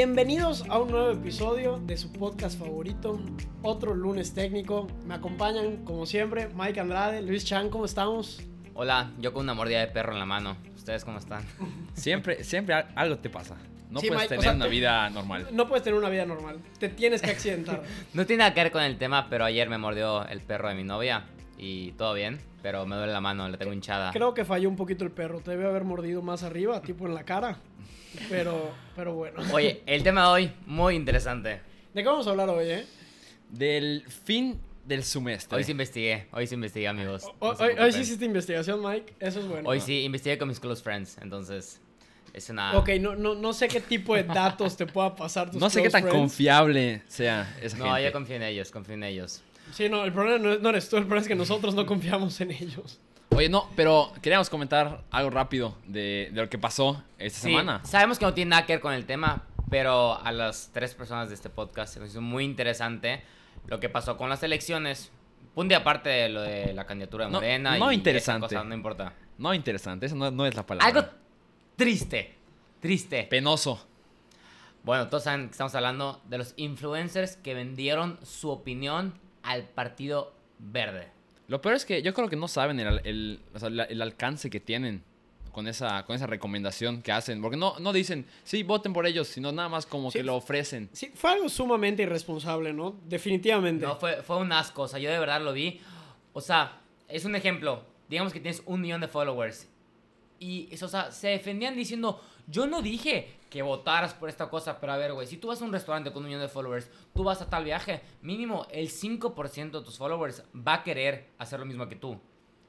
Bienvenidos a un nuevo episodio de su podcast favorito, otro lunes técnico. Me acompañan, como siempre, Mike Andrade, Luis Chan, ¿cómo estamos? Hola, yo con una mordida de perro en la mano. ¿Ustedes cómo están? Siempre, siempre al- algo te pasa. No Sí, puedes Mike, o tener sea, una te- vida normal. No puedes tener una vida normal, te tienes que accidentar. No tiene nada que ver con el tema, pero ayer me mordió el perro de mi novia y todo bien, pero me duele la mano, la tengo hinchada. Creo que falló un poquito el perro, te debe haber mordido más arriba, tipo en la cara. Pero, pero bueno. Oye, el tema de hoy, muy interesante. ¿De qué vamos a hablar hoy, eh? Del fin del semestre. Hoy sí investigué, hoy sí investigué, amigos. Hoy, No hoy- hoy sí hiciste investigación, Mike, eso es bueno. Hoy sí investigué con mis close friends, entonces es una... Ok, no, no, no sé qué tipo de datos te pueda pasar tus no sé qué tan friends. confiable sea esa No, gente. yo confío en ellos, confío en ellos. Sí, no, el problema no, es- no eres tú, el problema es que nosotros no confiamos en ellos. Oye, no, pero queríamos comentar algo rápido de, de lo que pasó esta Sí, semana. sabemos que no tiene nada que ver con el tema, pero a las tres personas de este podcast se nos hizo muy interesante lo que pasó con las elecciones. Punto y aparte de lo de la candidatura de No, Morena. no y esa interesante. cosa, no importa. No interesante, eso no, no es la palabra. Algo triste, triste. penoso. Bueno, todos saben que estamos hablando de los influencers que vendieron su opinión al Partido Verde. Lo peor es que yo creo que no saben el, el- o sea, la- el alcance que tienen con esa, con esa recomendación que hacen. Porque no, no dicen, sí, voten por ellos, sino nada más como Sí. que lo ofrecen. Sí, fue algo sumamente irresponsable, ¿no? Definitivamente. No, fue, fue un asco. O sea, yo de verdad lo vi. O sea, es un ejemplo. Digamos que tienes un millón de followers. Y, eso, o sea, se defendían diciendo, yo no dije que votaras por esta cosa, pero a ver, güey, si tú vas a un restaurante con un millón de followers, tú vas a tal viaje, mínimo el 5% de tus followers va a querer hacer lo mismo que tú.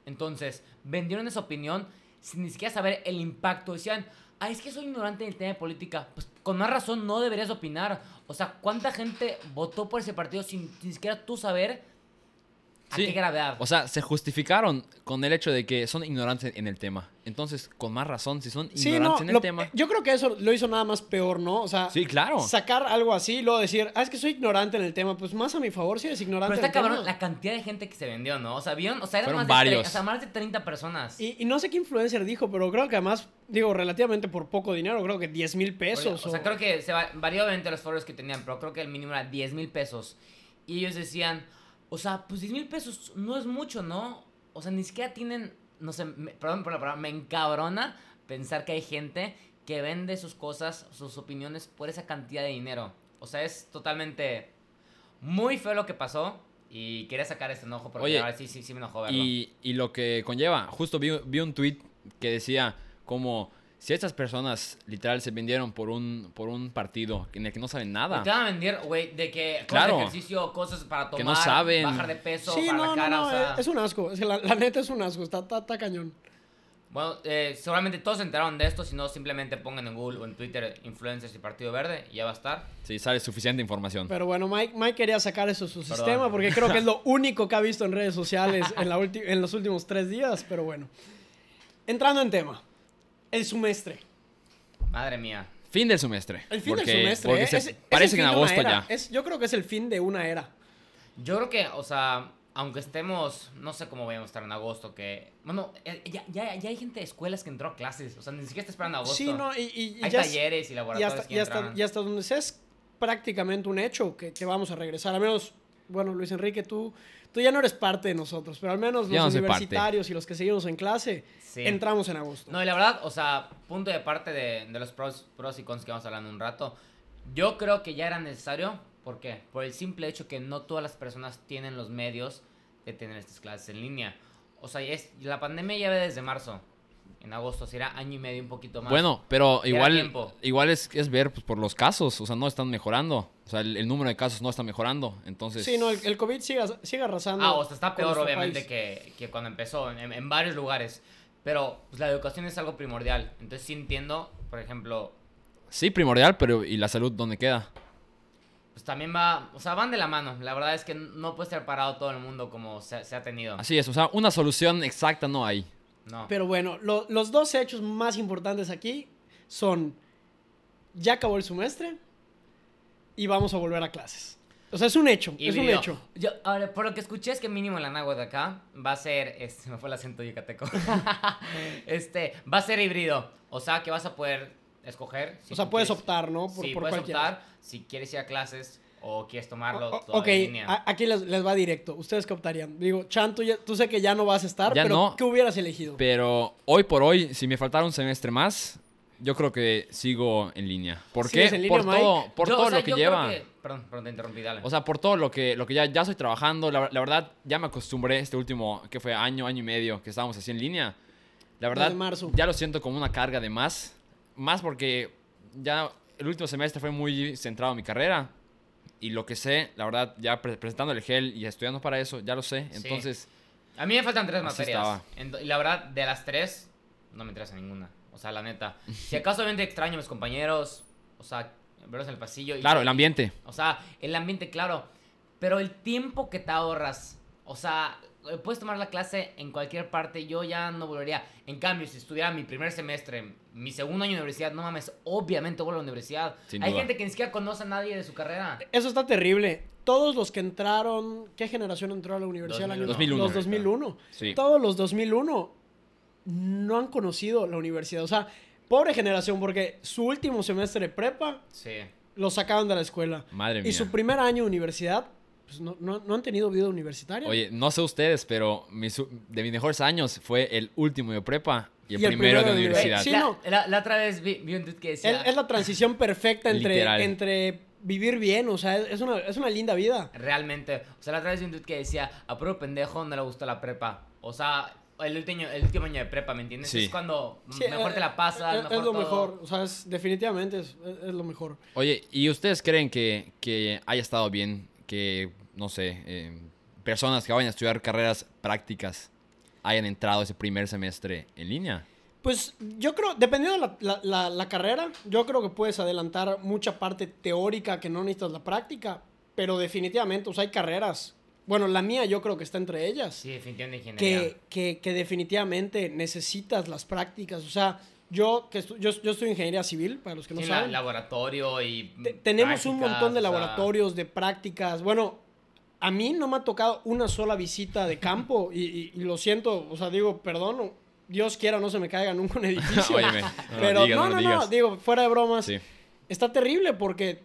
Entonces, vendieron esa opinión sin ni siquiera saber el impacto. Decían, ah, es que soy ignorante en el tema de política. Pues con más razón no deberías opinar. O sea, ¿cuánta gente votó por ese partido sin ni siquiera tú saber a Sí. qué gravedad? O sea, se justificaron con el hecho de que son ignorantes en el tema. Entonces, con más razón, si son Sí, ignorantes no, en el lo- tema. yo creo que eso lo hizo nada más peor, ¿no? O sea, Sí, claro. sacar algo así y luego decir, ah, es que soy ignorante en el tema, pues más a mi favor si eres ignorante Pero en está el cabrón tema. la cantidad de gente que se vendió, ¿no? O sea, vieron, o sea, eran más de, o sea, más de 30 personas. Y, y no sé qué influencer dijo, pero creo que además, digo, relativamente por poco dinero, creo que 10 mil pesos. O sea, creo que se va- varió obviamente los followers que tenían, pero creo que el mínimo era 10 mil pesos. Y ellos decían, o sea, pues 10 mil pesos no es mucho, ¿no? O sea, ni siquiera tienen, no sé, me- perdón por la palabra, me encabrona pensar que hay gente que vende sus cosas, sus opiniones por esa cantidad de dinero. O sea, es totalmente muy feo lo que pasó y quería sacar este enojo porque Oye, ahora sí, sí, sí me enojó verlo. Y, y lo que conlleva, justo vi, vi un tweet que decía como si estas personas literal se vendieron por un, por un partido en el que no saben nada. Te van a vender, güey, de que Claro. ejercicio, cosas para tomar, Que no saben. bajar de peso, Sí, para no, la no, cara, no, o sea... es un asco. Es que la, la neta es un asco, está, está, está cañón. Bueno, eh, seguramente todos se enteraron de esto, si no simplemente pongan en Google o en Twitter influencers y Partido Verde y ya va a estar. Sí, sale suficiente información. Pero bueno, Mike, Mike quería sacar eso de su Perdón. sistema porque creo que es lo único que ha visto en redes sociales en, la en los últimos tres días, pero bueno. Entrando en tema, el semestre. Madre mía. Fin del semestre. El fin porque, del semestre. Porque ¿eh? se- Es- es el parece que en agosto ya. Es- yo creo que es el fin de una era. Yo creo que, o sea, aunque estemos, no sé cómo vayamos a estar en agosto, que... Bueno, eh, ya, ya, ya hay gente de escuelas que entró a clases, o sea, ni siquiera está esperando agosto. Sí, no, y, y- y hay ya talleres y y laboratorios hasta, que y hasta- y hasta donde sea es prácticamente un hecho que, que vamos a regresar. Al menos, bueno, Luis Enrique, tú, tú ya no eres parte de nosotros, pero al menos Ya los no soy parte. universitarios y los que seguimos en clase Sí. entramos en agosto. No, y la verdad, o sea, punto de parte de, de los pros, pros y cons que vamos a hablar en un rato, yo creo que ya era necesario. ¿Por qué? Por el simple hecho que no todas las personas tienen los medios de tener estas clases en línea. O sea, es, la pandemia ya ve desde marzo. En agosto será año y medio, un poquito más. Bueno, pero era igual, igual es, es ver pues, por los casos. O sea, no están mejorando. O sea, el, el número de casos no está mejorando. Entonces, Sí, no, el, el COVID sigue, sigue arrasando. Ah, o sea, está peor obviamente que, que cuando empezó, en, en varios lugares. Pero pues, la educación es algo primordial. Entonces sí entiendo, por ejemplo, sí, primordial, pero ¿y la salud dónde queda? pues también va, o sea, van de la mano. La verdad es que no puede estar parado todo el mundo como se, se ha tenido. Así es, o sea, una solución exacta no hay. No. Pero bueno, lo- los dos hechos más importantes aquí son, ya acabó el semestre y vamos a volver a clases. O sea, es un hecho, es un hecho. Yo, ahora, por lo que escuché es que mínimo la nagua de acá va a ser, este, me fue el acento yucateco. este, va a ser híbrido. O sea, que vas a poder escoger. si O sea, puedes quieres- optar, ¿no? Por, sí, por puedes cualquiera. optar si quieres ir a clases o quieres tomarlo O- todo ok, en línea. aquí les, les va directo. ¿Ustedes qué optarían? Digo, Chan, tú, ya- tú sé que ya no vas a estar, Ya pero no. ¿qué hubieras elegido? Pero hoy por hoy, si me faltara un semestre más, yo creo que sigo en línea. ¿Por ¿Sigues qué? línea, por Mike? todo, por Yo, todo o sea, lo que lleva. que- Perdón, perdón, te interrumpí, dale. O sea, por todo lo que, lo que ya, ya estoy trabajando, la, la verdad, ya me acostumbré este último, que fue año, año y medio, que estábamos así en línea. La verdad, marzo. ya lo siento como una carga de más. Más porque ya el último semestre fue muy centrado en mi carrera. Y lo que sé, la verdad, ya pre- presentando el gel y estudiando para eso, ya lo sé. Sí. Entonces, A mí me faltan tres materias. y la verdad, de las tres, no me interesa ninguna. O sea, la neta. Si acaso obviamente extraño a mis compañeros, o sea, verlos en el pasillo. y- claro, el ambiente. O sea, el ambiente, claro. Pero el tiempo que te ahorras, o sea, puedes tomar la clase en cualquier parte, yo ya no volvería. En cambio, si estuviera mi primer semestre, mi segundo año de universidad, no mames, obviamente vuelvo a la universidad. Sin Hay duda. gente que ni siquiera conoce a nadie de su carrera. Eso está terrible. Todos los que entraron, ¿qué generación entró a la universidad? el año- 2001. Los 2001. Sí. Todos los 2001 no han conocido la universidad. O sea, pobre generación, porque su último semestre de prepa Sí. lo sacaban de la escuela. Madre mía. Y su primer año de universidad, pues no, no- no han tenido vida universitaria. Oye, no sé ustedes, pero mis de mis mejores años fue el último de prepa y el, Y el primero, primero de universidad. Sí, la, no. la- la otra vez vi, vi un tweet que decía... es, es la transición perfecta entre, Literal. entre vivir bien. O sea, es, una, es una linda vida. Realmente. O sea, la otra vez vi un tweet que decía, a puro pendejo no le gustó la prepa. O sea, el último, el último año de prepa, ¿me entiendes? Sí. Es cuando Sí, mejor eh, te la pasas, es, mejor es lo todo. mejor. O sea, es- definitivamente es, es- es lo mejor. Oye, ¿y ustedes creen que, que haya estado bien que, no sé, eh, personas que vayan a estudiar carreras prácticas hayan entrado ese primer semestre en línea? Pues yo creo, dependiendo de la, la- la- la carrera, yo creo que puedes adelantar mucha parte teórica que no necesitas la práctica, pero definitivamente, o sea, hay carreras. Bueno, la mía yo creo que está entre ellas. Sí, definitivamente ingeniería. que, que, que definitivamente necesitas las prácticas. O sea, yo que estu- yo, yo estoy en ingeniería civil, para los que no la- saben. laboratorio y Te- tenemos un montón de o sea, laboratorios, de prácticas. Bueno, a mí no me ha tocado una sola visita de campo y, y- y lo siento, o sea, digo, perdón, Dios quiera no se me caiga nunca un edificio. Óyeme, no Pero digas, no, no no, digo, fuera de bromas, Sí. está terrible porque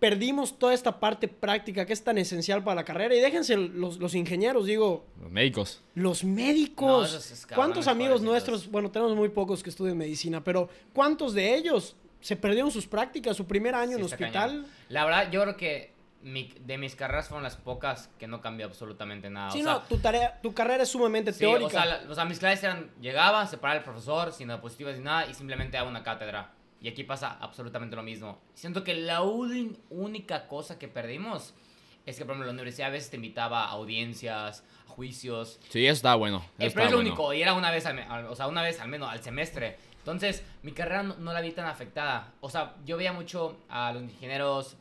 perdimos toda esta parte práctica que es tan esencial para la carrera. Y déjense los, los ingenieros, digo, Los médicos. los médicos. es ¿Cuántos amigos nuestros, bueno, tenemos muy pocos que estudian medicina, pero ¿cuántos de ellos se perdieron sus prácticas, su primer año Sí, en hospital? cañón. La verdad, yo creo que mi- de mis carreras fueron las pocas que no cambió absolutamente nada. Sí, o sea, no, tu, tarea, tu carrera es sumamente sí, teórica. o sea, la- o sea, mis clases eran, llegaba, se paraba el profesor, sin diapositivas ni nada, y simplemente daba una cátedra. Y aquí pasa absolutamente lo mismo. Siento que la única cosa que perdimos es que, por ejemplo, la universidad a veces te invitaba a audiencias, a juicios, Sí, eso está bueno. eso Eh, pero es lo bueno. único, y era una vez, al- o sea, una vez al menos al semestre. Entonces, mi carrera no, no la vi tan afectada. O sea, yo veía mucho a los ingenieros,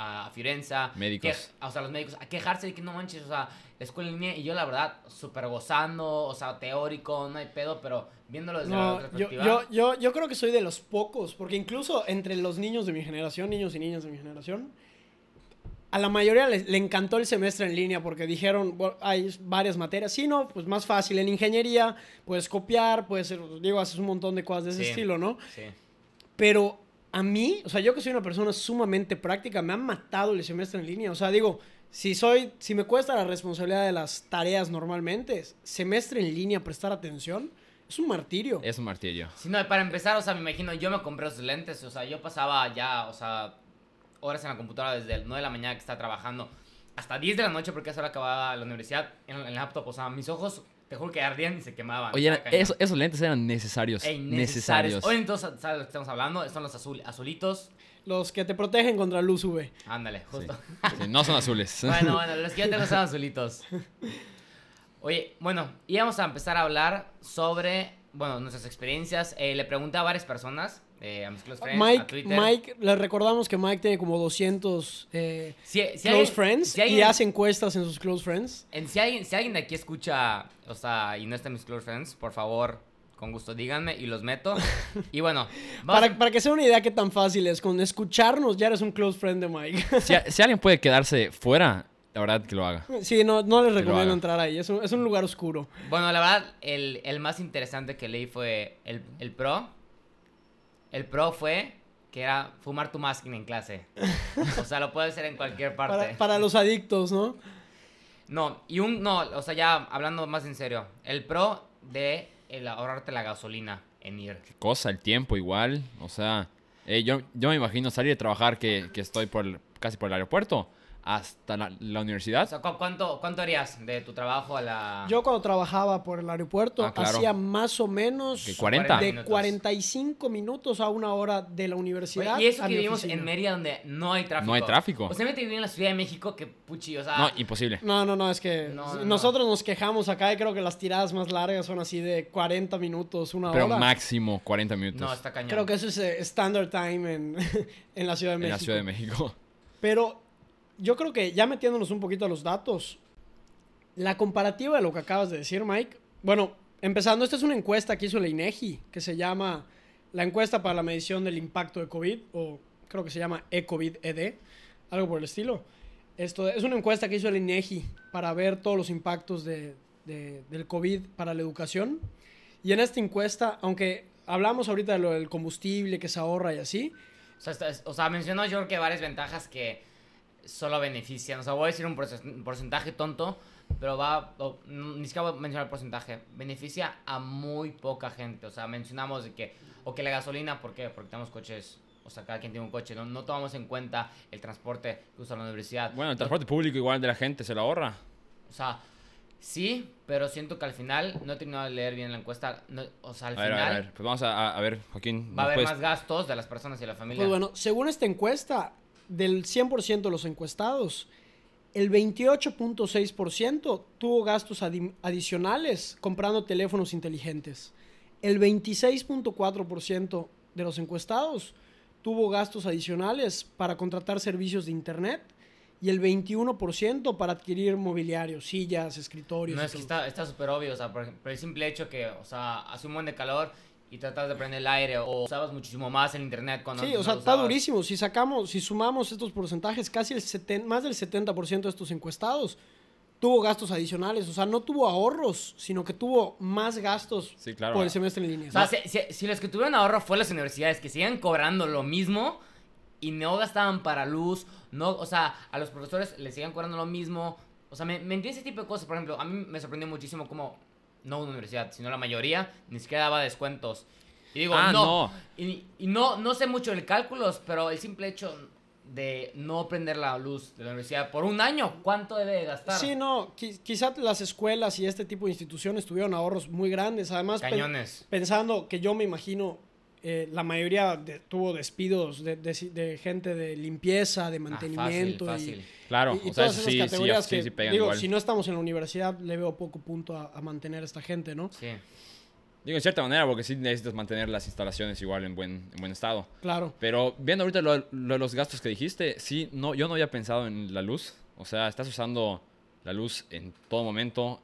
a, a Fiorenza, Médicos. que- o sea, los médicos, a quejarse de que no manches, o sea, la escuela en línea, y yo la verdad, súper gozando, o sea, teórico, no hay pedo, pero viéndolo desde la No, otra yo, perspectiva. yo, yo, yo creo que soy de los pocos, porque incluso entre los niños de mi generación, niños y niñas de mi generación, a la mayoría le, le encantó el semestre en línea porque dijeron, bueno, hay varias materias, sí, no, pues más fácil en ingeniería, puedes copiar, puedes, digo, haces un montón de cosas de ese Sí. estilo, ¿no? Sí. Pero a mí, o sea, yo que soy una persona sumamente práctica, me han matado el semestre en línea. O sea, digo, si soy, si me cuesta la responsabilidad de las tareas normalmente, semestre en línea, prestar atención, es un martirio. Es un martirio. Sí, no, para empezar, o sea, me imagino, yo me compré esos lentes, o sea, yo pasaba ya, o sea, horas en la computadora desde el 9 de la mañana que estaba trabajando hasta 10 de la noche porque a esa hora acababa la universidad en el laptop, o sea, mis ojos, te juro que ardían y se quemaban. Oye, esos lentes eran necesarios. Ey, necesarios. Hoy entonces, ¿sabes de lo que estamos hablando? Son los azul, azulitos. Los que te protegen contra luz UV. Ándale, justo. Sí, no son azules. Bueno, bueno, los que yo tengo son azulitos. Oye, bueno, íbamos a empezar a hablar sobre, bueno, nuestras experiencias. Eh, le pregunté a varias personas, eh, a mis close friends, a Mike, Twitter. Mike, les recordamos que Mike tiene como 200 eh, Si, si close alguien- friends si y alguien- hace encuestas en sus close friends. en- si, alguien, si alguien de aquí escucha, o sea, y no está en mis close friends, por favor, con gusto díganme y los meto. Y bueno, Para, a- para que sea una idea qué tan fácil es, con escucharnos ya eres un close friend de Mike. Si, si alguien puede quedarse fuera, la verdad que lo haga. sí, no, no les lo recomiendo entrar ahí, es un, es un lugar oscuro. bueno, la verdad, el, el más interesante que leí fue el, el pro. El pro fue que era fumar tu masking en clase. O sea, lo puedes hacer en cualquier parte. Para, para los adictos, ¿no? No, y un, no, o sea, ya hablando más en serio. El pro de el ahorrarte la gasolina en ir. Qué cosa, el tiempo igual. O sea, eh, yo, yo me imagino salir de trabajar que, que estoy por el- casi por el aeropuerto hasta la, la O universidad. sea, ¿cu- ¿cuánto, ¿cuánto harías de tu trabajo a la...? Yo cuando trabajaba por el aeropuerto Ah, claro. hacía más o menos ¿Que 40? de minutos. 45 minutos a una hora de la universidad. Oye, y eso que vivimos oficina. en Mérida donde no hay tráfico. No hay tráfico. O sea, me vivir en la Ciudad de México que puchi, o sea... No, imposible. No, no, no, es que No, no, nosotros nos quejamos acá y creo que las tiradas más largas son así de 40 minutos, una Pero hora. máximo 40 minutos no, está cañón. Creo que eso es eh, standard time en, en la Ciudad de en México. la Ciudad de México. Pero yo creo que ya metiéndonos un poquito a los datos, la comparativa de lo que acabas de decir, Mike. Bueno, empezando, esta es una encuesta que hizo la INEGI, que se llama la encuesta para la medición del impacto de COVID, o creo que se llama eCovid-ED, algo por el estilo. Esto es una encuesta que hizo la INEGI para ver todos los impactos de- de- del COVID para la educación. Y en esta encuesta, aunque hablamos ahorita de lo del combustible que se ahorra y así, O sea, está- o sea, mencionó yo que varias ventajas que solo benefician. O sea, voy a decir un porce- un porcentaje tonto, pero va, ni siquiera voy a mencionar el porcentaje. Beneficia a muy poca gente. O sea, mencionamos de que, o que la gasolina, ¿por qué? Porque tenemos coches, o sea, cada quien tiene un coche. No, no tomamos en cuenta el transporte que usa la universidad. Bueno, el No- transporte público igual de la gente se lo ahorra. O sea, sí, pero siento que al final, no he terminado de leer bien la encuesta. no- o sea, al A ver, final a ver, pues vamos a, ver, Joaquín. va a ¿nos haber puedes- más gastos de las personas y la familia. Pues bueno, según esta encuesta, del 100% de los encuestados, el 28.6% tuvo gastos adi- adicionales comprando teléfonos inteligentes. El 26.4% de los encuestados tuvo gastos adicionales para contratar servicios de Internet y el 21% para adquirir mobiliario, sillas, escritorios. No es que está súper obvio, o sea, por ejemplo, el simple hecho que, o sea, hace un buen de calor y tratas de prender el aire o usabas muchísimo más el internet cuando Sí, o sea, está durísimo. Si sacamos, si sumamos estos porcentajes, casi el seten- más del 70% de estos encuestados tuvo gastos adicionales. O sea, no tuvo ahorros, sino que tuvo más gastos Sí, claro. por el semestre en línea. O sea, si, si- si los que tuvieron ahorro fue las universidades que sigan cobrando lo mismo y no gastaban para luz, no, o sea, a los profesores les sigan cobrando lo mismo. O sea, me, me entiende ese tipo de cosas. Por ejemplo, a mí me sorprendió muchísimo cómo, no una universidad, sino la mayoría, ni siquiera daba descuentos. Y digo, Ah, no. no. Y, y no, no sé mucho de cálculos, pero el simple hecho de no prender la luz de la universidad por un año, ¿cuánto debe de gastar? Sí, no, qui- quizá las escuelas y este tipo de instituciones tuvieron ahorros muy grandes. Además, Cañones. pensando que yo me imino, eh, la mayoría de- tuvo despidos de, de- de gente de limpieza, de Ah, mantenimiento. fácil, y-. Claro, y, y o sea, todas eso esas sí, sí, categorías sí, que, sí pegan digo, igual. si no estamos en la universidad, le veo poco punto a, a mantener a esta gente, ¿no? Sí. Digo, en cierta manera, porque sí necesitas mantener las instalaciones igual en buen, en buen estado. Claro. Pero viendo ahorita lo, lo de los gastos que dijiste, sí, no, yo no había pensado en la luz. O sea, estás usando la luz en todo momento.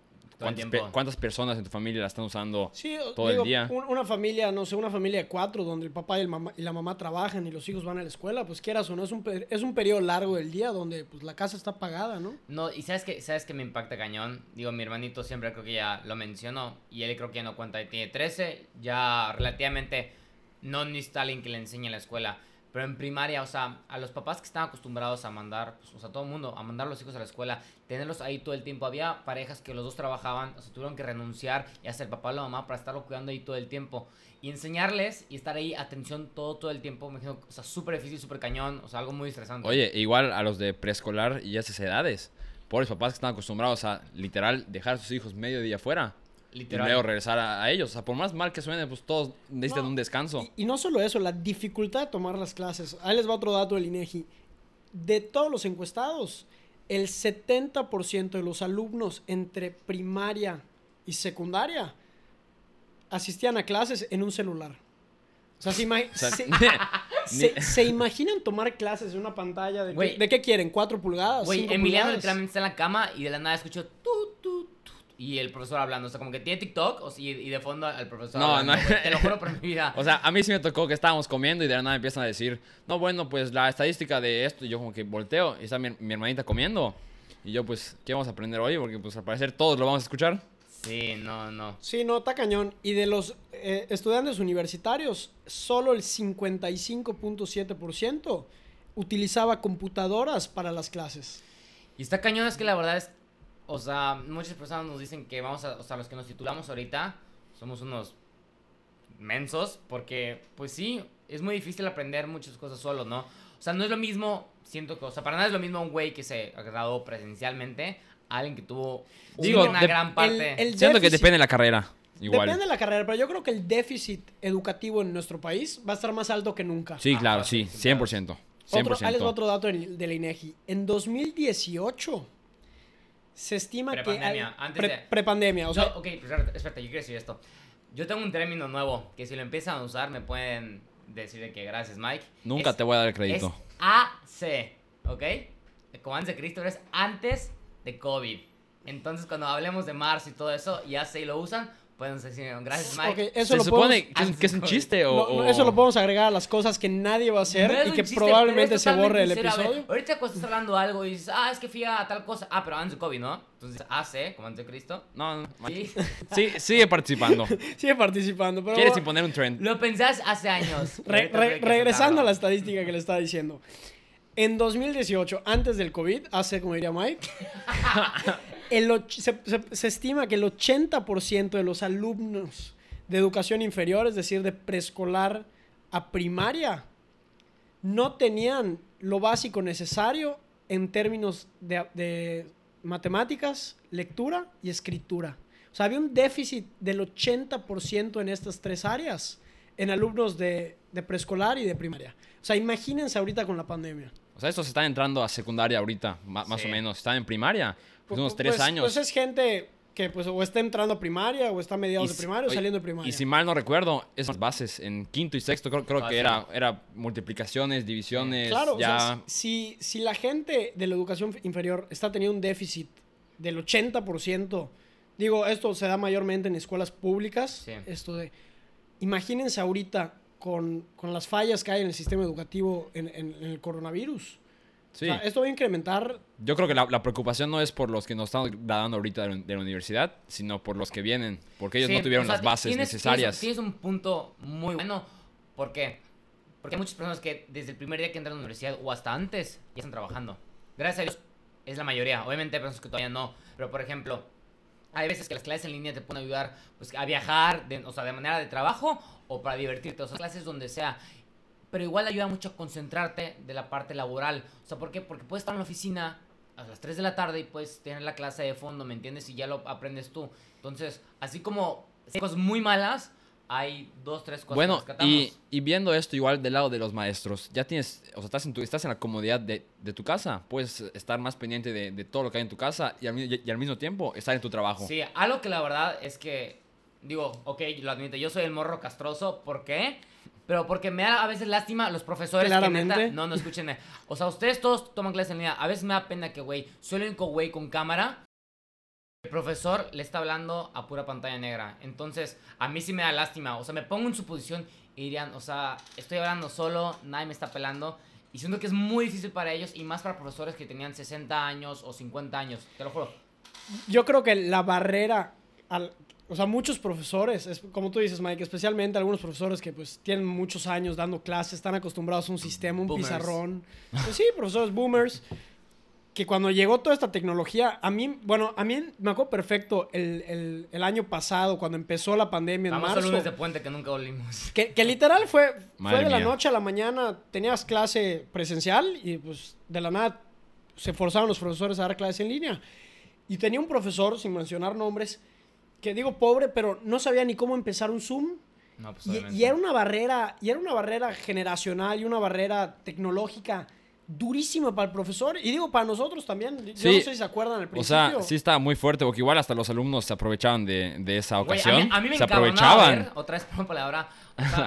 El ¿Cuántas, pe- cuántas personas en tu familia la están usando? Sí, todo el digo, día. un- una familia, no sé, una familia de cuatro donde el papá y, el mamá, y la mamá trabajan y los hijos van a la escuela, pues quieras o no, es un, es un periodo largo del día donde pues la casa está pagada, ¿no? No, y sabes que, sabes que me impacta cañón. Digo, mi hermanito siempre creo que ya lo mencionó. Y él creo que ya no cuenta, tiene 13. Ya relativamente no necesita alguien que le enseñe en la escuela. Pero en primaria, o sea, a los papás que están acostumbrados a mandar, pues, o sea, todo el mundo, a mandar los hijos a la escuela, tenerlos ahí todo el tiempo. Había parejas que los dos trabajaban, o sea, tuvieron que renunciar y hacer papá o la mamá para estarlo cuidando ahí todo el tiempo. Y enseñarles y estar ahí, atención todo, todo el tiempo, me imagino, o sea, súper difícil, súper cañón, o sea, algo muy estresante. Oye, igual a los de preescolar y esas edades. Pobres papás que están acostumbrados a literal dejar a sus hijos medio día afuera. Literal. Y luego regresar a, a ellos. O sea, por más mal que suene, pues todos necesitan No, un descanso. Y, y no solo eso, la dificultad de tomar las clases. Ahí les va otro dato del INEGI. De todos los encuestados, el 70% de los alumnos entre primaria y secundaria asistían a clases en un celular. O sea, se, ima- O sea, se- ni- se- se imaginan tomar clases en una pantalla de, qué- Güey. de qué quieren, ¿4 pulgadas? Güey, Emiliano pulgadas? literalmente está en la cama y de la nada escucho tu, y el profesor hablando. O sea, como que tiene TikTok o sí, y de fondo al profesor No, hablando, no. güey. Te lo juro por mi vida. O sea, a mí sí me tocó que estábamos comiendo y de la nada empiezan a decir, no, bueno, pues la estadística de esto, y yo como que volteo y está mi, mi hermanita comiendo. Y yo, pues, ¿qué vamos a aprender hoy? Porque, pues, al parecer todos lo vamos a escuchar. Sí, no, no. Sí, no, está cañón. Y de los eh, estudiantes universitarios, solo el 55.7% utilizaba computadoras para las clases. Y está cañón es que la verdad es, o sea, muchas personas nos dicen que vamos a, o sea, los que nos titulamos ahorita somos unos mensos porque, pues sí, es muy difícil aprender muchas cosas solo, ¿no? O sea, no es lo mismo, siento que, o sea, para nada es lo mismo un güey que se graduó presencialmente a alguien que tuvo Digo, una de- gran parte. el- el- Siento que depende de la carrera. Igual. Depende de la carrera, pero yo creo que el déficit educativo en nuestro país va a estar más alto que nunca. Sí, Ah, claro, sí, sí, sin 100%. Otro, ahí les va 100%. otro dato del- de la INEGI. En 2018 se estima que... Prepandemia, hay- antes pre- de- Prepandemia, o sea... No, ok, pues, espérate, espérate, yo quiero decir esto. Yo tengo un término nuevo que si lo empiezan a usar me pueden decir de que gracias, Mike. Nunca Es- te voy a dar el crédito. Es AC, ¿ok? Como antes de Cristo, es antes de COVID. Entonces, cuando hablemos de marzo y todo eso, y AC lo usan, pueden decir gracias, Mike. ok, eso ¿Se lo supone podemos- que es, un chiste o...? No, no, eso lo podemos agregar a las cosas que nadie va a hacer No y que chiste, probablemente se borre el sincero. A ver, episodio. ahorita cuando estás hablando algo y dices, ah, es que fui a tal cosa. Ah, pero antes de COVID, ¿no? Entonces, AC, como antes de Cristo. No, no. Sí. Sí, sigue participando. Sigue participando, pero... ¿Quieres imponer un trend? Lo pensás hace años. Re- re- regresando a la estadística que le estaba diciendo. En 2018, antes del COVID, hace como diría Mike, el se, se- estima que el 80% de los alumnos de educación inferior, es decir, de preescolar a primaria, no tenían lo básico necesario en términos de, de matemáticas, lectura y escritura. O sea, había un déficit del 80% en estas tres áreas en alumnos de, de preescolar y de primaria. O sea, imagínense ahorita con la pandemia. O sea, estos están entrando a secundaria ahorita, más Sí. o menos. Están en primaria. Pues unos Pues- tres años. Pues es gente que pues o está entrando a primaria o está a mediados de primaria o saliendo de primaria. Y si mal no recuerdo, esas bases en quinto y sexto creo, creo Ah, que sí. era, era multiplicaciones, divisiones, Claro, o ya... sea, si, si la gente de la educación inferior está teniendo un déficit del 80%, digo, esto se da mayormente en escuelas públicas, Sí. esto de, imagínense ahorita con, con las fallas que hay en el sistema educativo en, en- en el coronavirus. sí. O sea, esto va a incrementar, Yo creo que la, la preocupación no es por los que nos están graduando ahorita de, la- de la universidad, sino por los que vienen, porque ellos Sí, no tuvieron o sea, las bases tienes- necesarias. Tienes, tienes un punto muy bueno. ¿Por qué? Porque hay muchas personas que desde el primer día que entran a la universidad o hasta antes ya están trabajando. Gracias a Dios es la mayoría. Obviamente hay personas que todavía no. Pero por ejemplo, hay veces que las clases en línea te pueden ayudar pues, a viajar, de, o sea, de manera de trabajo o para divertirte. O sea, clases donde sea. Pero igual ayuda mucho a concentrarte de la parte laboral. O sea, ¿por qué? Porque puedes estar en la oficina a las 3 de la tarde y puedes tener la clase de fondo, ¿me entiendes? Y ya lo aprendes tú. Entonces, así como cosas muy malas, hay dos, tres cosas Bueno, que rescatamos. y, y viendo esto igual del lado de los maestros, ya tienes, o sea, estás en, tu, estás en la comodidad de, de tu casa, puedes estar más pendiente de, de todo lo que hay en tu casa y al, mi- y al mismo tiempo estar en tu trabajo. Sí, algo que la verdad es que, digo, ok, lo admito, yo soy el morro castroso, ¿por qué? Pero porque me da a veces lástima los profesores que Claramente. neta, no, no, escúchenme. O sea, ustedes todos toman clases en línea, a veces me da pena que, güey, soy el único güey con cámara. El profesor le está hablando a pura pantalla negra. Entonces, a mí sí me da lástima. O sea, me pongo en su posición y dirían, o sea, estoy hablando solo, nadie me está pelando. Y siento que es muy difícil para ellos y más para profesores que tenían 60 años o 50 años, te lo juro. yo creo que la barrera, al- o sea, muchos profesores, es, como tú dices, Mike, especialmente algunos profesores que pues tienen muchos años dando clases, están acostumbrados a un sistema, un Boomers. pizarrón. Pues sí, profesores boomers, que cuando llegó toda esta tecnología, a mí, bueno, a mí me acuerdo perfecto el, el- el año pasado, cuando empezó la pandemia en Vamos marzo. lunes de puente que nunca volvimos. Que, que literal fue, fue de la mía. noche a la mañana, tenías clase presencial y pues de la nada se forzaron los profesores a dar clases en línea. Y tenía un profesor, sin mencionar nombres, que digo pobre, pero no sabía ni cómo empezar un Zoom. No, pues Y, y era una barrera, y era una barrera generacional y una barrera tecnológica durísima para el profesor y digo para nosotros también. Yo Sí. no sé si se acuerdan al O principio. sea, sí estaba muy fuerte, porque igual hasta los alumnos se aprovechaban de, de esa ocasión. a, mí, a mí me se aprovechaban. ver, otra vez por palabra,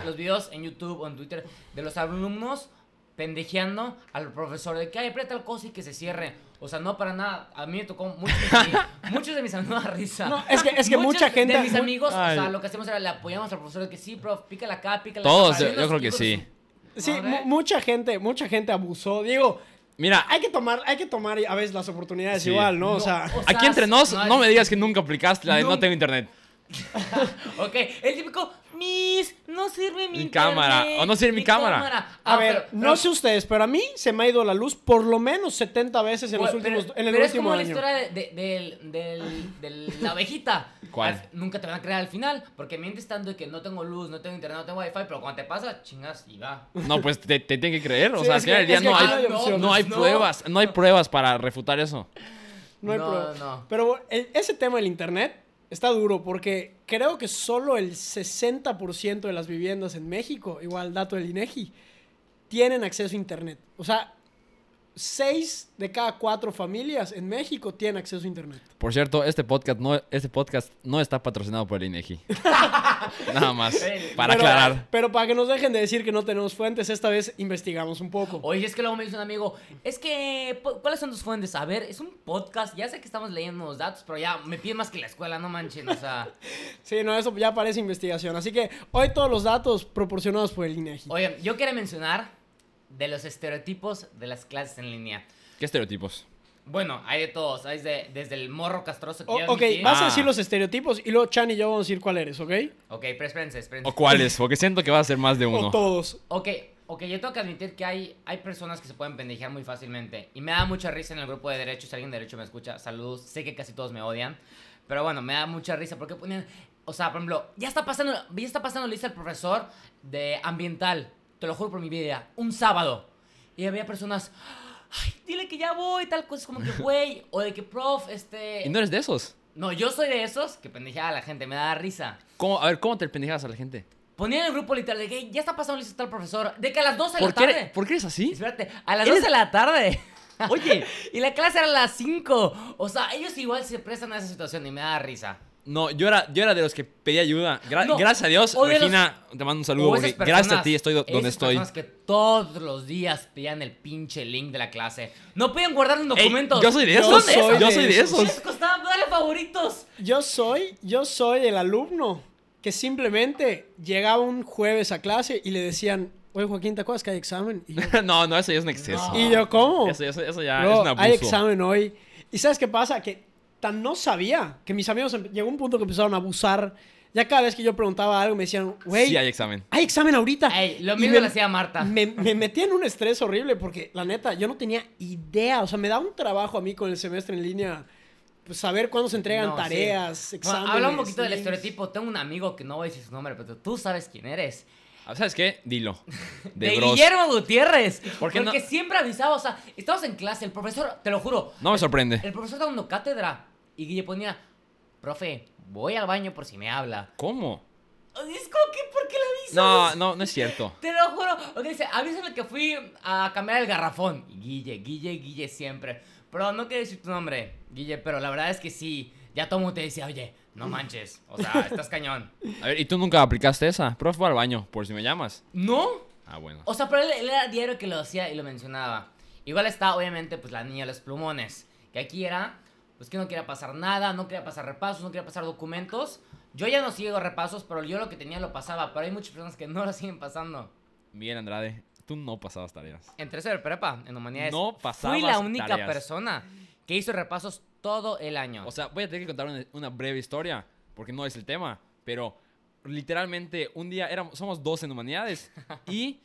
o los videos en YouTube o en Twitter de los alumnos pendejeando al profesor de que, ay, aprieta tal cosa y que se cierre. O sea, no para nada. A mí me tocó mucho, muchos de mis amigos da risa. No, es que- es que Muchos mucha gente- De mis amigos, o Ay. sea, lo que hacemos era le apoyamos al profesor de que sí, prof, pícala acá, pícala Todos, acá. yo- Y yo los creo que sí. Sí, mucha gente, mucha gente abusó. Digo, Mira, Hay que tomar, hay que tomar a veces las oportunidades Sí. igual, ¿no? O sea, o sea, aquí entre nos, no- no me digas que nunca aplicaste la de no tengo internet. Ok, el típico, Miss, no sirve mi, Mi cámara, o no sirve mi cámara". a Ah, ver, pero- no pero- sé ustedes, pero a mí se me ha ido la luz por lo menos 70 veces en los últimos, pero- en el pero es último como la historia de, la abejita. ¿Cuál? Al- nunca te van a creer al final, porque mientes tanto de que no tengo luz, no tengo internet, no tengo wifi, pero cuando te pasa, chingas y va. No, pues te, te tienen que creer. O Sí, sea, al es final que- del día no hay, no hay opción. no hay No. pruebas. No hay pruebas para refutar eso. No hay No, problema. no. Pero el- ese tema del internet está duro porque creo que solo el 60% de las viviendas en México, igual dato del INEGI, tienen acceso a internet. O sea, 6 de cada 4 familias en México tienen acceso a internet. Por cierto, este podcast no, este podcast no está patrocinado por el INEGI. Nada más. Para pero, aclarar. Pero para que nos dejen de decir que no tenemos fuentes, esta vez investigamos un poco. Oye, es que luego me dice un amigo, es que, ¿cuáles son tus fuentes? A ver, es un podcast, ya sé que estamos leyendo unos datos, pero ya me piden más que la escuela, no manchen, o sea. Sí, no, eso ya parece investigación. Así que hoy todos los datos proporcionados por el INEGI. Oigan, yo quería mencionar de los estereotipos de las clases en línea. ¿Qué estereotipos? Bueno, hay de todos, hay de- desde el morro castroso que O- ya ok, admití. vas a Ah. decir los estereotipos y luego Chan y yo vamos a decir cuál eres, ¿ok? Ok, pero espérense, espérense. ¿O cuáles? Porque siento que va a ser más de uno. O todos. Ok, ok, yo tengo que admitir que hay, hay personas que se pueden pendejear muy fácilmente. Y me da mucha risa en el grupo de derechos. Si alguien de derecho me escucha, saludos. Sé que casi todos me odian. Pero bueno, me da mucha risa porque ponían. O sea, por ejemplo, ya está pasando, ya está pasando lista el profesor de ambiental. Te lo juro por mi vida. Un sábado. Y había personas. Ay, dile que ya voy, tal cosa. Como que, güey. o de que, prof, este. ¿Y no eres de esos? No, yo soy de esos que pendejeaba a la gente. Me da risa. ¿Cómo? A ver, ¿cómo te pendejas a la gente? Ponían en el grupo literal de que ya está pasando lista el profesor. De que a las 12 de ¿Por la qué, tarde. eres, ¿Por qué eres así? Espérate, a las Eres- 12 de la tarde. Oye. y la clase era a las 5. O sea, ellos igual se prestan a esa situación y me da risa. No, yo era, yo era de los que pedía ayuda. Gra- No, gracias a Dios, de los- Regina, te mando un saludo. Porque esas gracias a personas- ti estoy do- donde esas estoy. personas que todos los días pedían el pinche link de la clase. No podían guardar los Ey, documentos. yo soy de Yo esos. soy yo de soy de esos. esos. Les costaba darle favoritos. Yo soy, yo soy el alumno que simplemente llegaba un jueves a clase y le decían, oye Joaquín, ¿te acuerdas que hay examen? Y yo, no, no, eso ya es un exceso. No. y yo, ¿cómo? Eso, eso, eso ya Bro, es un abuso. hay examen hoy. ¿Y sabes qué pasa? Que tan no sabía que mis amigos em- llegó un punto que empezaron a abusar. Ya cada vez que yo preguntaba algo me decían, güey, Sí hay examen. hay examen ahorita. Ey, lo mismo me- le hacía Marta. Me, me metía en un estrés horrible porque, la neta, yo no tenía idea. O sea, me da un trabajo a mí con el semestre en línea. Pues saber cuándo se entregan No, sí. tareas, Bueno, exámenes. habla un poquito del estereotipo. Tengo un amigo que no voy a decir su nombre, pero tú sabes quién eres. Ah, ¿Sabes qué? Dilo. De. Guillermo Gutiérrez. ¿Por qué porque no? siempre avisaba, o sea, estamos en clase, el profesor, te lo juro, No me sorprende. el profesor está dando cátedra y Guille ponía, profe, voy al baño por si me habla. ¿Cómo? Es como que, ¿por qué le avisas? No, no, no es cierto. Te lo juro. Ok, dice, avísale que fui a cambiar el garrafón. Guille, Guille, Guille siempre. Pero no quiero decir tu nombre, Guille, pero la verdad es que sí. Ya todo el mundo te decía, oye, no manches. O sea, estás cañón. A ver, ¿y tú nunca aplicaste esa? Profe, voy al baño, por si me llamas. ¿No? Ah, bueno. O sea, pero él, él era diario que lo hacía y lo mencionaba. Igual está, obviamente, pues la niña de los plumones. Que aquí era, pues que no quería pasar nada, no quería pasar repasos, no quería pasar documentos. Yo ya no sigo repasos, pero yo lo que tenía lo pasaba. Pero hay muchas personas que no lo siguen pasando. Miguel Andrade, tú no pasabas tareas. En tercero de prepa, en humanidades. No pasabas Fui la única tareas. persona que hizo repasos todo el año. O sea, voy a tener que contar una, una breve historia, porque no es el tema, pero literalmente un día éramos, somos dos en humanidades y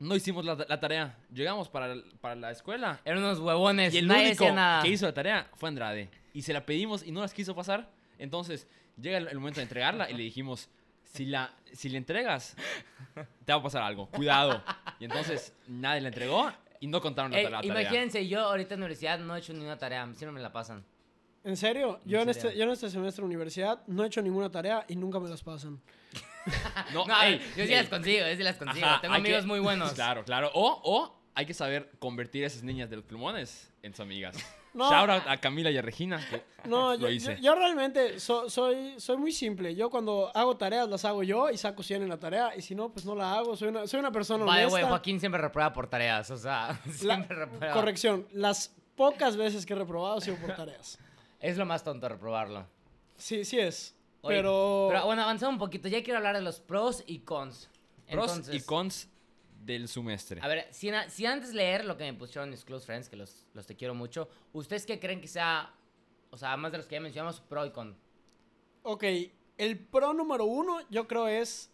no hicimos la, la tarea. Llegamos para, para la escuela Eran unos huevones, y el nadie único nada. que hizo la tarea fue Andrade. Y se la pedimos y no las quiso pasar. Entonces llega el, el momento de entregarla y le dijimos, si la, si le entregas, te va a pasar algo, cuidado. Y entonces nadie la entregó y no contaron la, Ey, la tarea. imagínense, yo ahorita en la universidad no he hecho ninguna tarea, siempre me la pasan. ¿En serio? Yo en, ¿En serio? este, yo en este semestre de universidad no he hecho ninguna tarea y nunca me las pasan. No, No, ey, yo sí ey. las consigo, yo sí las consigo. Ajá, Tengo hay que- amigos muy buenos. Claro, claro. O, o hay que saber convertir a esas niñas de los plumones en sus amigas. No. Shout out a Camila y a Regina. que No, lo yo, hice. yo- yo realmente so- soy, soy muy simple. Yo cuando hago tareas las hago yo y saco 100 en la tarea. Y si no, pues no la hago. Soy una, soy una persona Vale, honesta. güey, Joaquín siempre reprueba por tareas, o sea, La- siempre reprueba. corrección. Las pocas veces que he reprobado ha sido por tareas. Es lo más tonto reprobarlo. Sí, sí es. Oye, pero... Pero bueno, avanzamos un poquito. Ya quiero hablar de los pros y cons. Pros Entonces, y cons del semestre. A ver, si, antes leer lo que me pusieron mis close friends, que los, los te quiero mucho, ¿ustedes qué creen que sea, o sea, además de los que ya mencionamos, pro y con? Ok, el pro número uno yo creo es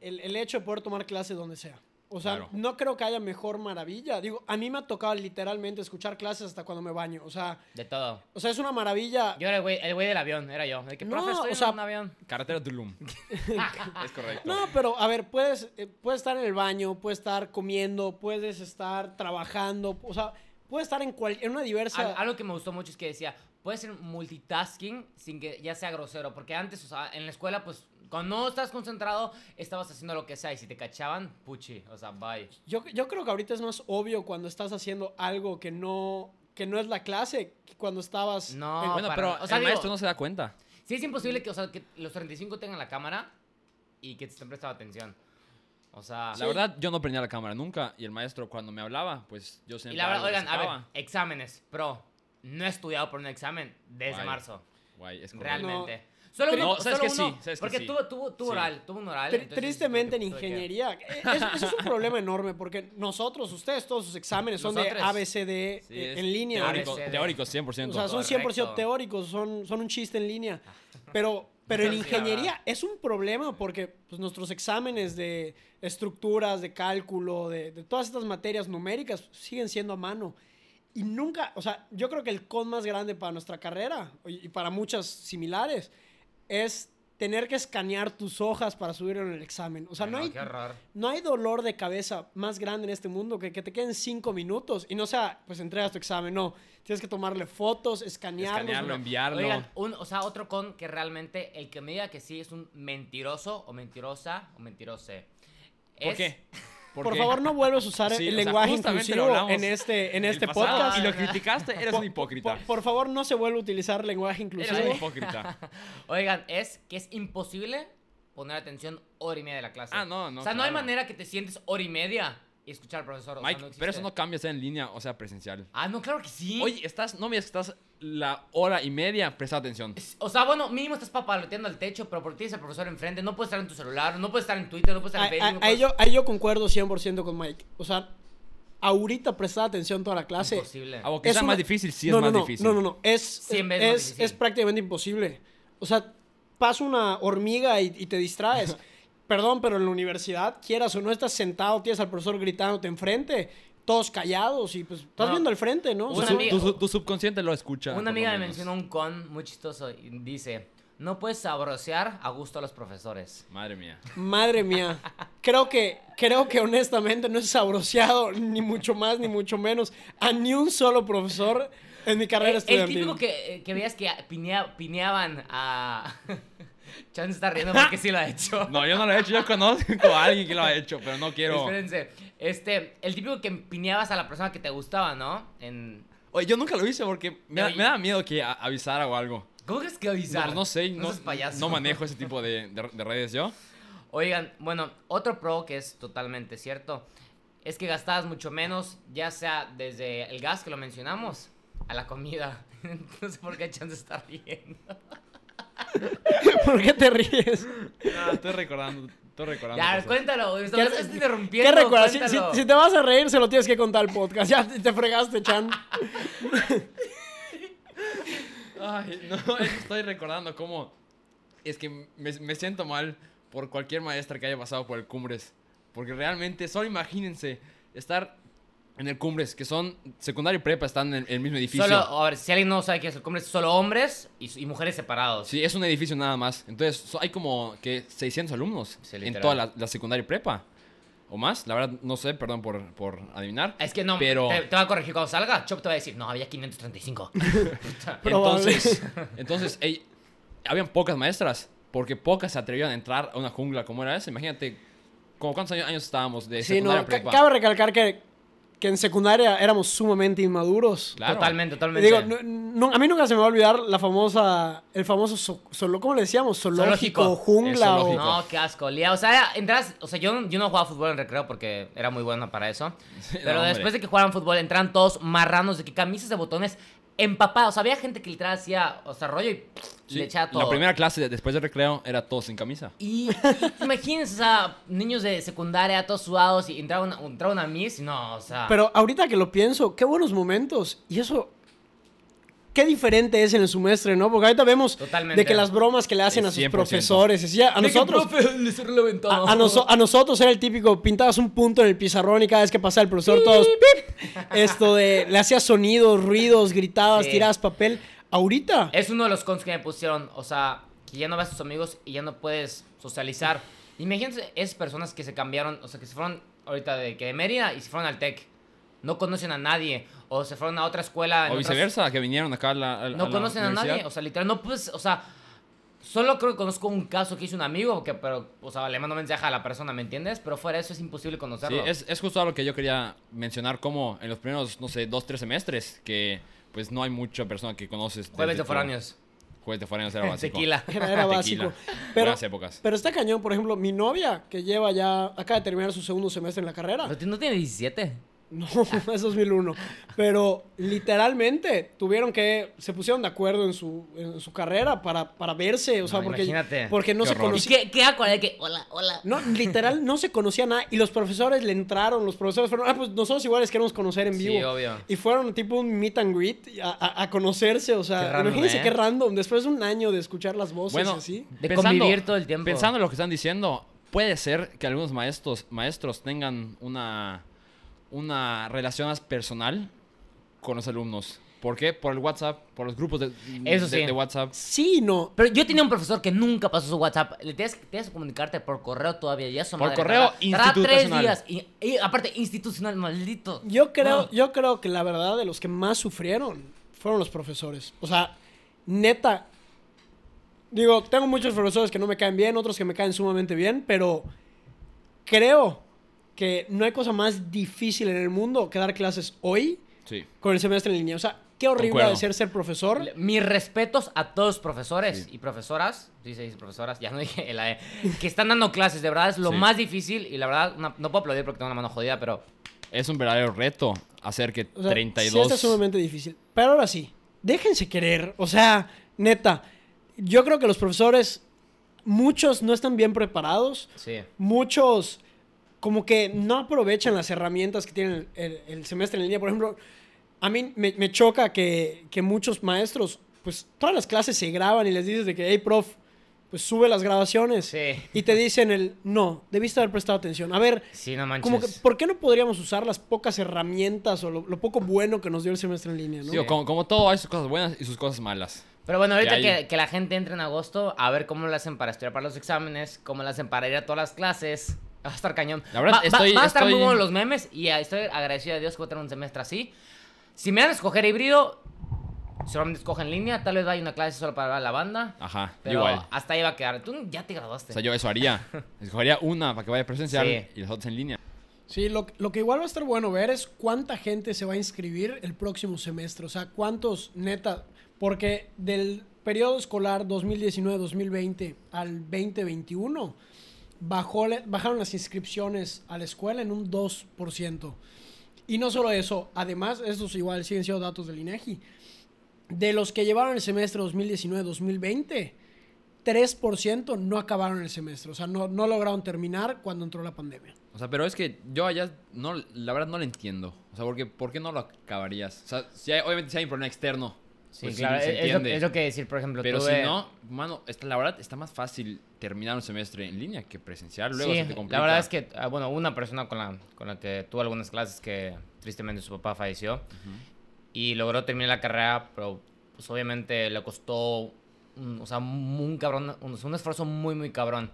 el, el hecho de poder tomar clases donde sea. O sea, Claro. no creo que haya mejor maravilla. Digo, a mí me ha tocado literalmente escuchar clases hasta cuando me baño. O sea, De todo. o sea es una maravilla. Yo era el güey, el güey del avión, era yo. De que, No, profe, estoy o en sea- un avión. Carretera Tulum. es correcto. No, pero a ver, puedes, eh, puedes estar en el baño, puedes estar comiendo, puedes estar trabajando, o sea, puedes estar en, cual, en una diversa... Al- algo que me gustó mucho es que decía, puedes ser multitasking sin que ya sea grosero. Porque antes, o sea, en la escuela, pues, cuando no estás concentrado, estabas haciendo lo que sea. Y si te cachaban, puchi, o sea, bye. Yo, yo creo que ahorita es más obvio cuando estás haciendo algo que no, que no es la clase que cuando estabas... No, en- bueno, para- pero o sea, el digo- maestro no se da cuenta. Sí, es imposible que, o sea, que los 35 tengan la cámara y que te estén prestando atención. O sea, La verdad, yo no prendía la cámara nunca. Y el maestro, cuando me hablaba, pues yo y siempre. la verdad, oigan, a ver, exámenes, pro. No he estudiado por un examen desde Guay. marzo. Guay, es correcto. Realmente. Solo uno, No, sabes solo que sí, uno, sabes que porque sí. tuvo, tuvo, tuvo Sí. oral, tuvo un oral. Tri- entonces tristemente en que- que- ingeniería. eh, Eso, eso es un problema enorme porque nosotros, ustedes, todos sus exámenes son de Nosotros. ABCD Sí, eh, en línea. Teórico, ABCD. teórico 100%. O sea, son 100% Correcto. teóricos, son, son un chiste en línea. Pero, pero en Sí, ingeniería es un problema porque pues, nuestros exámenes de estructuras, de cálculo, de, de todas estas materias numéricas siguen siendo a mano. Y nunca, o sea, yo creo que el con más grande para nuestra carrera y para muchas similares es tener que escanear tus hojas para subirlo en el examen. O sea, no, hay, no hay dolor de cabeza más grande en este mundo que que te queden cinco minutos y no sea, pues entregas tu examen. No, tienes que tomarle fotos, escanearlos. Escanearlo, enviarlo. Oigan, un, o sea, otro con que realmente el que me diga que sí es un mentiroso o mentirosa o mentirose. ¿Por Es- qué? Por favor, no vuelvas a usar Sí, el o sea, lenguaje lo inclusivo en este, en este pasado podcast. Y lo criticaste, eres Por- un hipócrita. Por, por favor, no se vuelva a utilizar lenguaje Eres inclusivo. un hipócrita. Oigan, es que es imposible poner atención hora y media de la clase. Ah, no, no, O sea, no hay manera que te sientes hora y media y escuchar al profesor. o sea, Mike, no pero eso no cambia sea en línea o sea presencial. Ah, no, claro que sí. Oye, estás, no que estás la hora y media, presta atención. O sea, bueno, mínimo estás papaloteando al techo, pero porque tienes al profesor enfrente, no puedes estar en tu celular, no puedes estar en Twitter, no puedes estar en Ahí- Facebook. ahí- yo, yo concuerdo 100% con Mike. O sea, ahorita prestar atención toda la clase. Imposible. Aunque es sea una- más difícil, sí no, es no, más no, difícil. No, no, no. Es, es, es prácticamente imposible. O sea, pasa una hormiga y, y te distraes. Perdón, pero en la universidad, quieras o no, estás sentado, tienes al profesor gritándote enfrente, todos callados y pues estás No. viendo al frente, ¿no? O Tu, Una sea, sub- amiga- tu- tu subconsciente lo escucha. Una amiga me mencionó un con muy chistoso y dice, no puedes sabrosear a gusto a los profesores. Madre mía. Madre mía. Creo que, creo que honestamente no he sabroseado ni mucho más ni mucho menos a ni un solo profesor en mi carrera Eh, el estudiantil. típico que, eh, que veías que pinea- pineaban a... Chan se está riendo porque sí lo ha hecho. No, yo no lo he hecho. Yo conozco a alguien que lo ha hecho, pero no quiero. Espérense. Este, el típico que pineabas a la persona que te gustaba, ¿no? En... Oye, yo nunca lo hice porque me, da- me da miedo que avisara o algo. ¿Cómo crees que No, avisar? no sé, no, payaso. no manejo ese tipo de, de- de redes yo. Oigan, bueno, otro pro que es totalmente cierto es que gastabas mucho menos, ya sea desde el gas que lo mencionamos a la comida. no sé por qué Chan se está riendo. ¿Por qué te ríes? Ah, estoy recordando, estoy recordando. Ya, cosas. cuéntalo, ¿Qué- estás estás interrumpiendo. ¿Qué recuerdas? Si, si- cuéntalo. si te vas a reír, se lo tienes que contar al podcast. Ya te, te fregaste, Chan. Ay, no, estoy recordando cómo es que me, me siento mal por cualquier maestra que haya pasado por el Cumbres. Porque realmente, solo imagínense estar en el Cumbres, que son secundaria y prepa, están en el mismo edificio. Solo, a ver, si alguien no sabe qué es el cumbre, es solo hombres y, y mujeres separados. Sí, es un edificio nada más. Entonces, so- hay como que 600 alumnos Sí, en toda la, la secundaria y prepa. O más, la verdad no sé, perdón por, por adivinar. Es que no, Pero- te, te va a corregir cuando salga. Chop te va a decir, no, había 535. Probable. Entonces, entonces ey, habían pocas maestras, porque pocas se atrevieron a entrar a una jungla como era esa. Imagínate, como cuántos años, años estábamos de Sí, secundaria no, prepa. cabe recalcar que, que en secundaria éramos sumamente inmaduros. Claro. Totalmente, totalmente. Digo, no- no- a mí nunca se me va a olvidar la famosa, el famoso, solo, ¿cómo le decíamos? Zoológico, Zoológico. jungla o... No, qué asco. Lía. O sea, entras, o sea, yo, yo no jugaba fútbol en recreo porque era muy bueno para eso. Sí, Pero no, después de que jugaran fútbol, entran todos marranos de que camisas de botones empapado. O sea, había gente que literal hacía, o sea, rollo y pff, Sí, le echaba todo. La primera clase de- después del recreo era todos sin camisa. Y, y imagínense, o sea, niños de secundaria, todos sudados, y entraba una, entraba una miss, y no, o sea... Pero ahorita que lo pienso, qué buenos momentos. Y eso, qué diferente es en el semestre, ¿no? Porque ahorita vemos Totalmente. de que las bromas que le hacen a sus 100%. profesores, y a nosotros... profe. A, a noso- a nosotros era el típico, pintabas un punto en el pizarrón y cada vez que pasaba el profesor todos, ¡pip! esto de, le hacías sonidos, ruidos, gritabas, Sí. tirabas papel. Ahorita, Es uno de los cons que me pusieron, o sea, que ya no ves a tus amigos y ya no puedes socializar. Imagínense esas personas que se cambiaron, o sea, que se fueron ahorita de, que de Mérida y se fueron al TEC. No conocen a nadie, o se fueron a otra escuela. O otras- viceversa, que vinieron acá a la. a No a la conocen a nadie, o sea, literal, no puedes, o sea, solo creo que conozco un caso que hizo un amigo, que, pero, o sea, le mando mensaje a la persona, ¿me entiendes? Pero fuera de eso es imposible Sí, conocerlo. es, es justo algo que yo quería mencionar, como en los primeros, no sé, dos, tres semestres, que pues no hay mucha persona que conoces. Jueves desde de foráneos. Jueves de foráneos era básico. Tequila. era, era Tequila. básico. Pero, Buenas épocas. pero está cañón, por ejemplo, mi novia, que lleva ya, acaba de terminar su segundo semestre en la carrera. ¿No, no tiene 17? No, es 2001. Pero literalmente tuvieron que, se pusieron de acuerdo en su, en su carrera para, para verse, o sea, No, porque, imagínate. porque no Qué se horror. ¿Y conocían. qué, qué que, hola, hola. No, literal, no se conocía nada. Y los profesores le entraron, los profesores fueron, ah, pues nosotros iguales queremos conocer en Sí, vivo. obvio. Y fueron tipo un meet and greet a, a- a conocerse, o sea, Qué random, imagínense ¿eh? qué random, después de un año de escuchar las voces Bueno, y así. De convivir todo el tiempo. Pensando en lo que están diciendo, puede ser que algunos maestros, maestros tengan una, una relación más personal con los alumnos. ¿Por qué? Por el WhatsApp, por los grupos de, Eso de- sí. de WhatsApp. Sí, no. Pero yo tenía un profesor que nunca pasó su WhatsApp. Le tienes, tienes que comunicarte por correo todavía. Ya Por madre, correo tarda- tarda tres institucional. días. Y, y aparte, institucional, maldito. Yo creo, yo creo que la verdad de los que más sufrieron fueron los profesores. O sea, neta. Digo, tengo muchos profesores que no me caen bien, otros que me caen sumamente bien, pero creo que no hay cosa más difícil en el mundo que dar clases hoy Sí. con el semestre en línea. O sea, qué horrible de ser ser profesor. Mis respetos a todos los profesores Sí. y profesoras, sí se dice profesoras, ya no dije la E, que están dando clases, de verdad es lo Sí. más difícil y la verdad una- no puedo aplaudir porque tengo una mano jodida, pero Es un verdadero reto hacer que O sea, 32... Sí está sumamente difícil. Pero ahora sí, déjense querer. O sea, neta, yo creo que los profesores, muchos no están bien preparados. sí. Muchos como que no aprovechan las herramientas que tienen el, el- el semestre en línea. Por ejemplo, a mí me, me choca que, que muchos maestros, pues todas las clases se graban y les dices de que, hey, prof, pues sube las grabaciones. Sí. Y te dicen el, no, debiste haber prestado atención. A ver, Sí, no manches. como que, ¿por qué no podríamos usar las pocas herramientas o lo, lo poco bueno que nos dio el semestre en línea, no? Digo, como, como todo, hay sus cosas buenas y sus cosas malas. Pero bueno, ahorita que, que la gente entre en agosto, a ver cómo lo hacen para estudiar para los exámenes, cómo lo hacen para ir a todas las clases. Va a estar cañón. La verdad, Va- a estar muy buenos los memes y estoy agradecido a Dios que voy a tener un semestre así. Si me van a escoger híbrido, solamente escoge en línea. Tal vez vaya una clase solo para la banda. Ajá, Pero igual. hasta ahí va a quedar. Tú ya te graduaste. O sea, yo eso haría. Escogería una para que vaya presencial Sí. y las otras en línea. Sí, lo, lo que igual va a estar bueno ver es cuánta gente se va a inscribir el próximo semestre. O sea, cuántos, neta, porque del periodo escolar 2019-2020 al 2021 bajó, bajaron las inscripciones a la escuela en un 2%. Y no solo eso, además, estos igual siguen siendo datos del INEGI. De los que llevaron el semestre 2019-2020, 3% no acabaron el semestre. O sea, no, no lograron terminar cuando entró la pandemia. O sea, pero es que yo allá, no, la verdad no lo entiendo. O sea, porque, ¿por qué no lo acabarías? O sea, si obviamente si hay un problema externo, Sí, pues claro. se es, lo, es lo que decir, por ejemplo, Pero tuve- si no, mano, está, la verdad está más fácil terminar un semestre en línea que presencial. Luego sí, se te complica. la verdad es que, ah, bueno, una persona con la, con la que tuve algunas clases que tristemente su papá falleció y logró terminar la carrera, pero pues obviamente le costó, un, o sea, un cabrón, un, un esfuerzo muy, muy cabrón.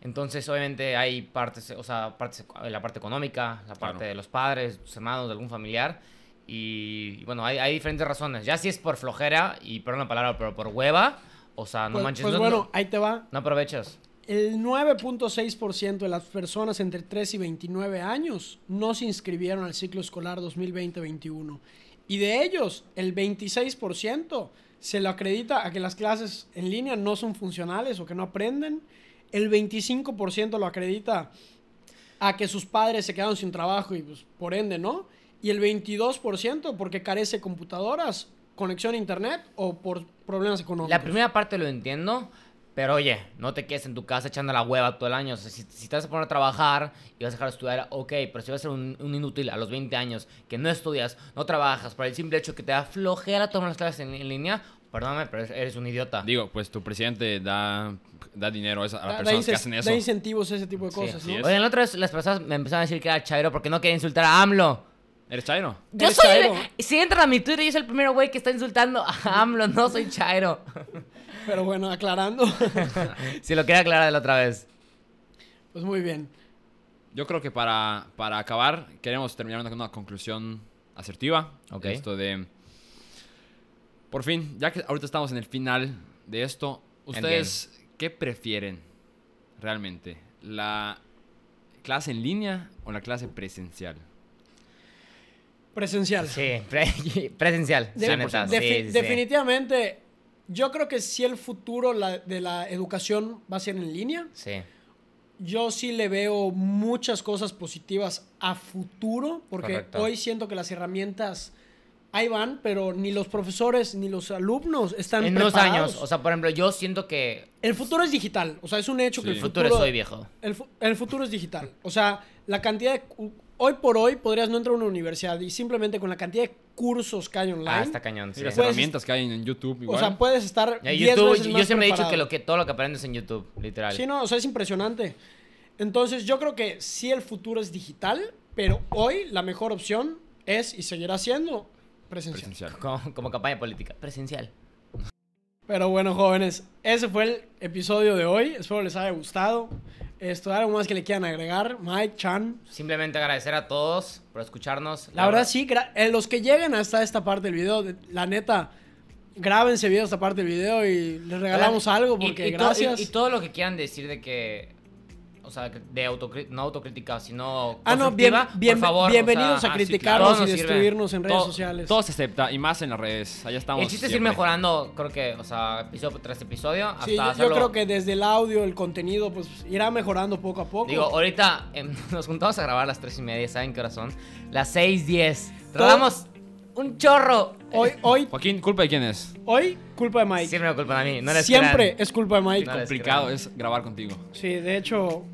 Entonces, obviamente hay partes, o sea, partes, la parte económica, la parte Claro. de los padres, tus hermanos, de algún familiar. Y, y bueno, hay, hay diferentes razones. Ya si es por flojera, y perdón la palabra, pero por hueva, o sea, no pues, manches. pues no- bueno, no- ahí te va. no aprovechas. El 9.6% de las personas entre 3 y 29 años no se inscribieron al ciclo escolar 2020-21. Y de ellos, el 26% se lo acredita a que las clases en línea no son funcionales o que no aprenden. El 25% lo acredita a que sus padres se quedaron sin trabajo y pues, por ende, ¿no? Y el 22% porque carece de computadoras, conexión a internet o por problemas económicos. La primera parte lo entiendo, pero oye, no te quedes en tu casa echando la hueva todo el año. O sea, si, si te vas a poner a trabajar y vas a dejar de estudiar, ok, pero si vas a ser un, un inútil a los 20 años, que no estudias, no trabajas, por el simple hecho que te da flojera tomar las clases en, en línea, perdóname, pero eres un idiota. Digo, pues tu presidente da, da dinero a, las Da- da, personas que inces- hacen eso. da incentivos a ese tipo de Sí. cosas, Así ¿no? Oigan, la otra vez las personas me empezaron a decir que era chairo porque no quería insultar a AMLO. ¿Eres chairo? Yo Eres soy. chairo. Si entran a mi Twitter, yo soy el primer güey que está insultando a AMLO, no soy chairo. Pero bueno, aclarando, si lo quería aclarar de la otra vez. pues muy bien. Yo creo que para, para acabar, queremos terminar con una conclusión asertiva. Ok. Esto de. Por fin, ya que ahorita estamos en el final de esto, ¿ustedes qué prefieren realmente? ¿La clase en línea o la clase presencial? Presencial. Sí, pre- presencial. De- la neta, sí, defi- sí, sí. Definitivamente, yo creo que si el futuro la- de la educación va a ser en línea. Sí. Yo sí le veo muchas cosas positivas a futuro, porque Correcto. hoy siento que las herramientas ahí van, pero ni los profesores ni los alumnos están En dos preparados. años, o sea, por ejemplo, yo siento que el futuro es digital, o sea, es un hecho que Sí. el el futuro, futuro soy viejo. el, fu- el futuro es digital. O sea, la cantidad de... Hoy por hoy podrías no entrar a una universidad y simplemente con la cantidad de cursos que hay online, Ah, está cañón. Y las Puedes- herramientas que hay en YouTube o igual. sea, puedes estar Ya, 10 YouTube, veces yo más siempre he dicho que, lo que todo lo que aprendes en YouTube, literal. Sí, no, o sea, es impresionante. Entonces, yo creo que sí el futuro es digital, pero hoy la mejor opción es y seguirá siendo presencial. presencial. Como, como campaña política. Presencial. Pero bueno, jóvenes, ese fue el episodio de hoy. Espero les haya gustado. Esto, algo más que le quieran agregar, Mike, Chan. Simplemente agradecer a todos por escucharnos. La verdad, sí, eh, los que lleguen hasta esta parte del video, de- la neta, grábense video esta parte del video y les regalamos algo porque y, gracias. y, y todo lo que quieran decir de que. O sea, de autocri- no autocrítica, sino. ah, no, bien, bien- por favor. o bienvenidos sea, a ah, sí, criticarnos claro. y sirve. destruirnos en redes Todo- sociales. Todo se acepta y más en las redes. Allá estamos. El chiste es ir mejorando, creo que, o sea, episodio tras episodio. Hasta Sí, yo, creo que desde el audio, el contenido, pues irá mejorando poco a poco. Digo, ahorita em, nos juntamos a grabar a las 3 y media, ¿saben qué hora son? Las 6:10. Todo- Tardamos un chorro. Hoy, hoy, Joaquín, ¿culpa de quién es? hoy, culpa de Mike. Siempre me culpan a mí, no les Siempre crean. es culpa de Mike. No les Complicado crean. es grabar contigo. Sí, de hecho,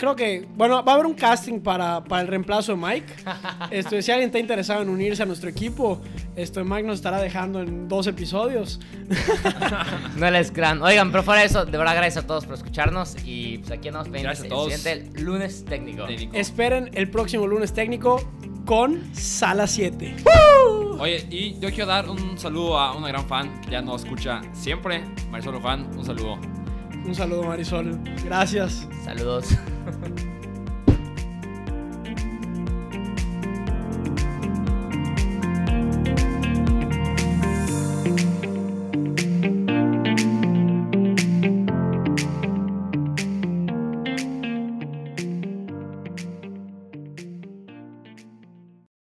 creo que, bueno, va a haber un casting para, para el reemplazo de Mike. Esto, si alguien está interesado en unirse a nuestro equipo, esto Mike nos estará dejando en dos episodios. No les crean. Oigan, pero fuera de eso, de verdad, gracias a todos por escucharnos. Y pues aquí andamos pendientes Gracias a el todos. siguiente lunes técnico. Técnico. Esperen el próximo lunes técnico con Sala 7. Oye, y yo quiero dar un saludo a una gran fan que ya nos escucha siempre, Marisol Fan, un saludo. Un saludo, Marisol. Gracias. Saludos.